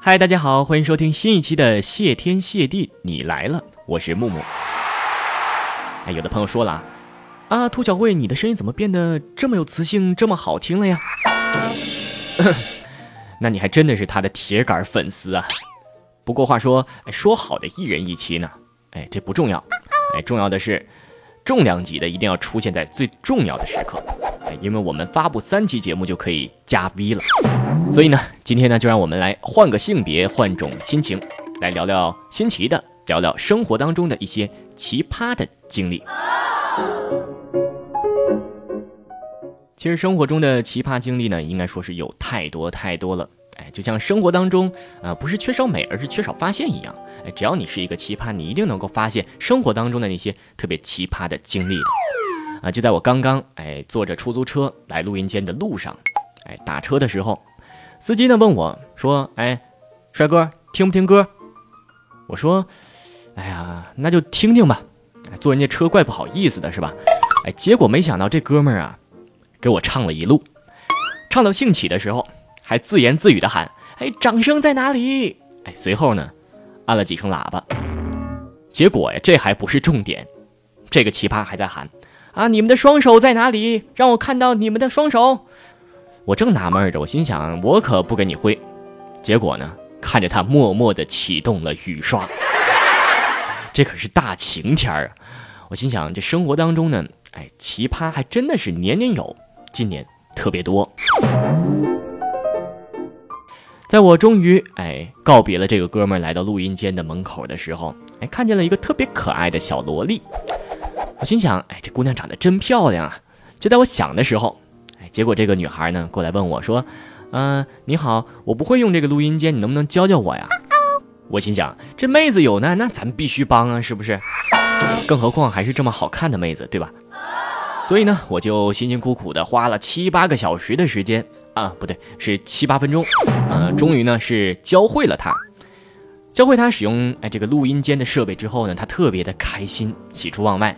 嗨，大家好，欢迎收听新一期的谢天谢地你来了，我是木木。哎，有的朋友说了啊，啊兔小慧，你的声音怎么变得这么有磁性，这么好听了呀？那你还真的是他的铁杆粉丝啊。不过话说，说好的一人一期呢？哎，这不重要，哎，重要的是重量级的一定要出现在最重要的时刻。因为我们发布三期节目就可以加 V 了，所以呢，今天呢就让我们来换个性别，换种心情，来聊聊新奇的，聊聊生活当中的一些奇葩的经历。其实生活中的奇葩经历呢，应该说是有太多太多了。就像生活当中啊，不是缺少美，而是缺少发现一样。哎，只要你是一个奇葩，你一定能够发现生活当中的那些特别奇葩的经历。啊，就在我刚刚哎坐着出租车来录音间的路上，哎打车的时候，司机呢问我说：“哎，帅哥，听不听歌？”我说：“哎呀，那就听听吧，坐人家车怪不好意思的是吧？”哎，结果没想到这哥们儿啊，给我唱了一路，唱到兴起的时候，还自言自语的喊：“哎，掌声在哪里？”哎，随后呢，按了几声喇叭，结果呀，这还不是重点，这个奇葩还在喊。啊！你们的双手在哪里？让我看到你们的双手。我正纳闷着，我心想，我可不跟你挥。结果呢，看着他默默地启动了雨刷。这可是大晴天啊！我心想，这生活当中呢，哎，奇葩还真的是年年有，今年特别多。在我终于哎告别了这个哥们儿，来到录音间的门口的时候，哎，看见了一个特别可爱的小萝莉。我心想，哎，这姑娘长得真漂亮啊！就在我想的时候，哎，结果这个女孩呢过来问我说：“嗯，你好，我不会用这个录音间，你能不能教教我呀？”我心想，这妹子有难，那咱必须帮啊，是不是？更何况还是这么好看的妹子，对吧？所以呢，我就辛辛苦苦的花了七八个小时的时间啊，不对，是七八分钟，呃，终于呢是教会了他。教会他使用哎这个录音间的设备之后呢，他特别的开心，喜出望外。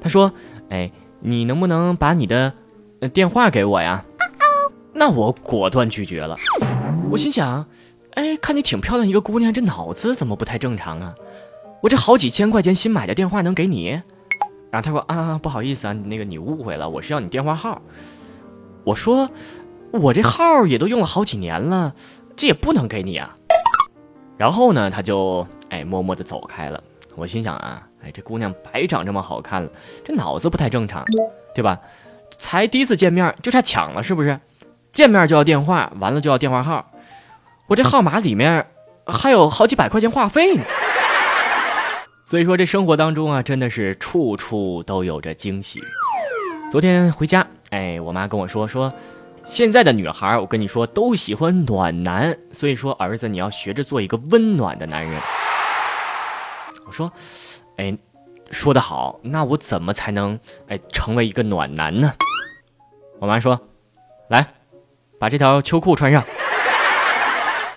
他说：“哎，你能不能把你的电话给我呀？”那我果断拒绝了。我心想：“哎，看你挺漂亮一个姑娘，这脑子怎么不太正常啊？我这好几千块钱新买的电话能给你？”然后他说：“啊，不好意思啊，那个你误会了，我是要你电话号。”我说：“我这号也都用了好几年了，这也不能给你啊。”然后呢，他就哎默默地走开了。我心想啊。哎，这姑娘白长这么好看了，这脑子不太正常，对吧？才第一次见面就差抢了，是不是？见面就要电话，完了就要电话号，我这号码里面还有好几百块钱话费呢。所以说，这生活当中啊，真的是处处都有着惊喜。昨天回家，哎，我妈跟我说说，现在的女孩，我跟你说都喜欢暖男，所以说儿子你要学着做一个温暖的男人。我说。哎，说得好，那我怎么才能哎成为一个暖男呢？我妈说：“来，把这条秋裤穿上。”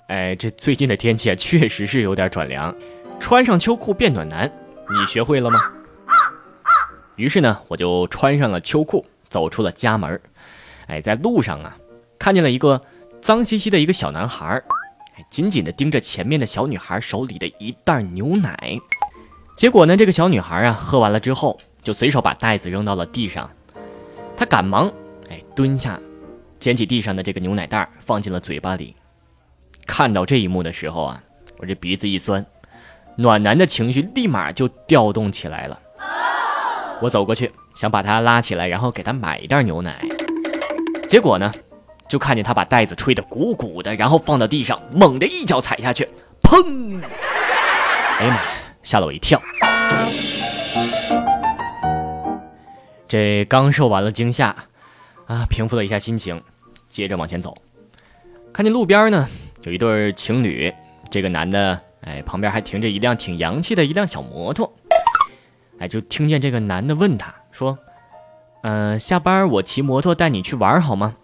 哎，这最近的天气啊，确实是有点转凉，穿上秋裤变暖男，你学会了吗？于是呢，我就穿上了秋裤，走出了家门。哎，在路上啊，看见了一个脏兮兮的一个小男孩，紧紧地盯着前面的小女孩手里的一袋牛奶。结果呢，这个小女孩啊，喝完了之后，就随手把袋子扔到了地上。她赶忙哎蹲下，捡起地上的这个牛奶袋，放进了嘴巴里。看到这一幕的时候啊，我这鼻子一酸，暖男的情绪立马就调动起来了。我走过去想把他拉起来，然后给他买一袋牛奶。结果呢，就看见他把袋子吹得鼓鼓的，然后放到地上，猛地一脚踩下去，砰！哎呀妈呀！吓了我一跳，这刚受完了惊吓，啊，平复了一下心情，接着往前走，看见路边呢有一对情侣，这个男的，哎，旁边还停着一辆挺洋气的一辆小摩托，哎，就听见这个男的问他说：“嗯，下班我骑摩托带你去玩好吗？”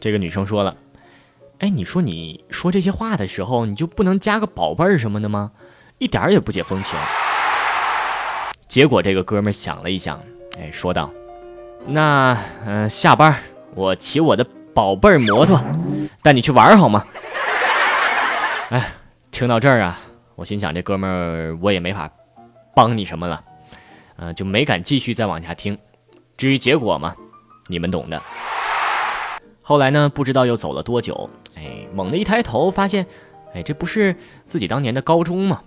这个女生说了：“哎，你说你说这些话的时候，你就不能加个宝贝儿什么的吗？”一点儿也不解风情。结果这个哥们想了一想，哎，说道：“那，嗯，下班我骑我的宝贝儿摩托，带你去玩好吗？”哎，听到这儿啊，我心想这哥们儿我也没法帮你什么了，嗯，就没敢继续再往下听。至于结果嘛，你们懂的。后来呢，不知道又走了多久，哎，猛地一抬头发现，哎，这不是自己当年的高中吗？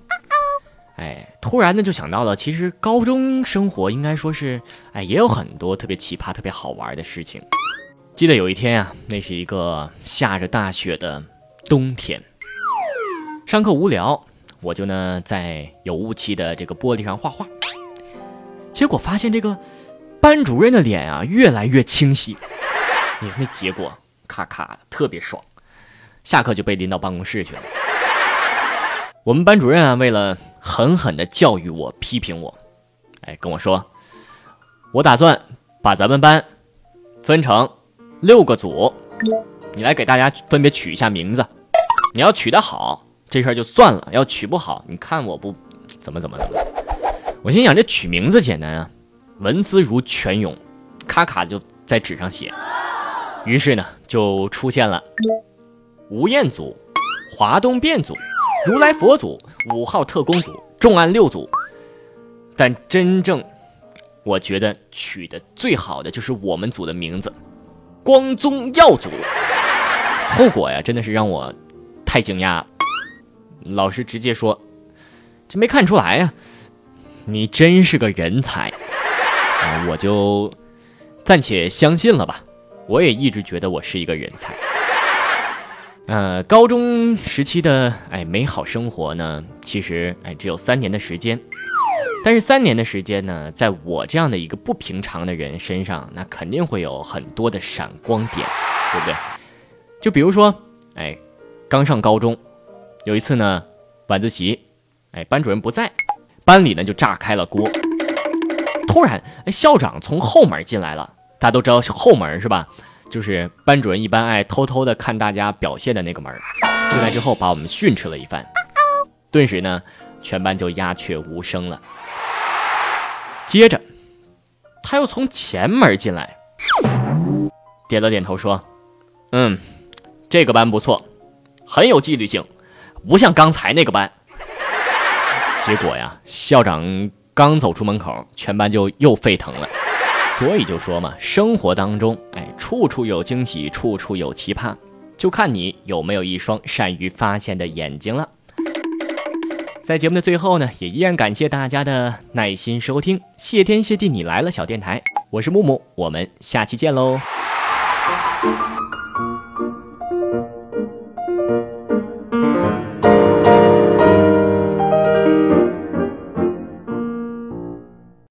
哎，突然呢就想到了，其实高中生活应该说是，哎，也有很多特别奇葩、特别好玩的事情。记得有一天啊，那是一个下着大雪的冬天，上课无聊，我就呢在有雾气的这个玻璃上画画，结果发现这个班主任的脸啊越来越清晰，哎，那结果咔咔的特别爽，下课就被拎到办公室去了。我们班主任啊，为了狠狠的教育我、批评我，哎，跟我说，我打算把咱们班分成六个组，你来给大家分别取一下名字。你要取得好，这事儿就算了；要取不好，你看我不怎么怎么怎么。我心想，这取名字简单啊，文思如泉涌，咔咔就在纸上写。于是呢，就出现了吴彦祖、华东变祖。如来佛祖、五号特工组、重案六组，但真正我觉得取的最好的就是我们组的名字——光宗耀祖。后果呀，真的是让我太惊讶。老师直接说：“这没看出来呀，你真是个人才。”我就暂且相信了吧。我也一直觉得我是一个人才。呃，高中时期的哎美好生活呢，其实哎只有三年的时间，但是三年的时间呢，在我这样的一个不平常的人身上，那肯定会有很多的闪光点，对不对？就比如说，哎，刚上高中，有一次呢，晚自习，哎，班主任不在，班里呢就炸开了锅。突然，哎，校长从后门进来了，大家都知道后门是吧？就是班主任一般爱偷偷的看大家表现的那个门进来之后把我们训斥了一番，顿时呢，全班就鸦雀无声了。接着，他又从前门进来，点了点头说：“嗯，这个班不错，很有纪律性，不像刚才那个班。”结果呀，校长刚走出门口，全班就又沸腾了。所以就说嘛，生活当中，哎，处处有惊喜，处处有奇葩，就看你有没有一双善于发现的眼睛了。在节目的最后呢，也依然感谢大家的耐心收听，谢天谢地你来了，小电台，我是木木，我们下期见喽。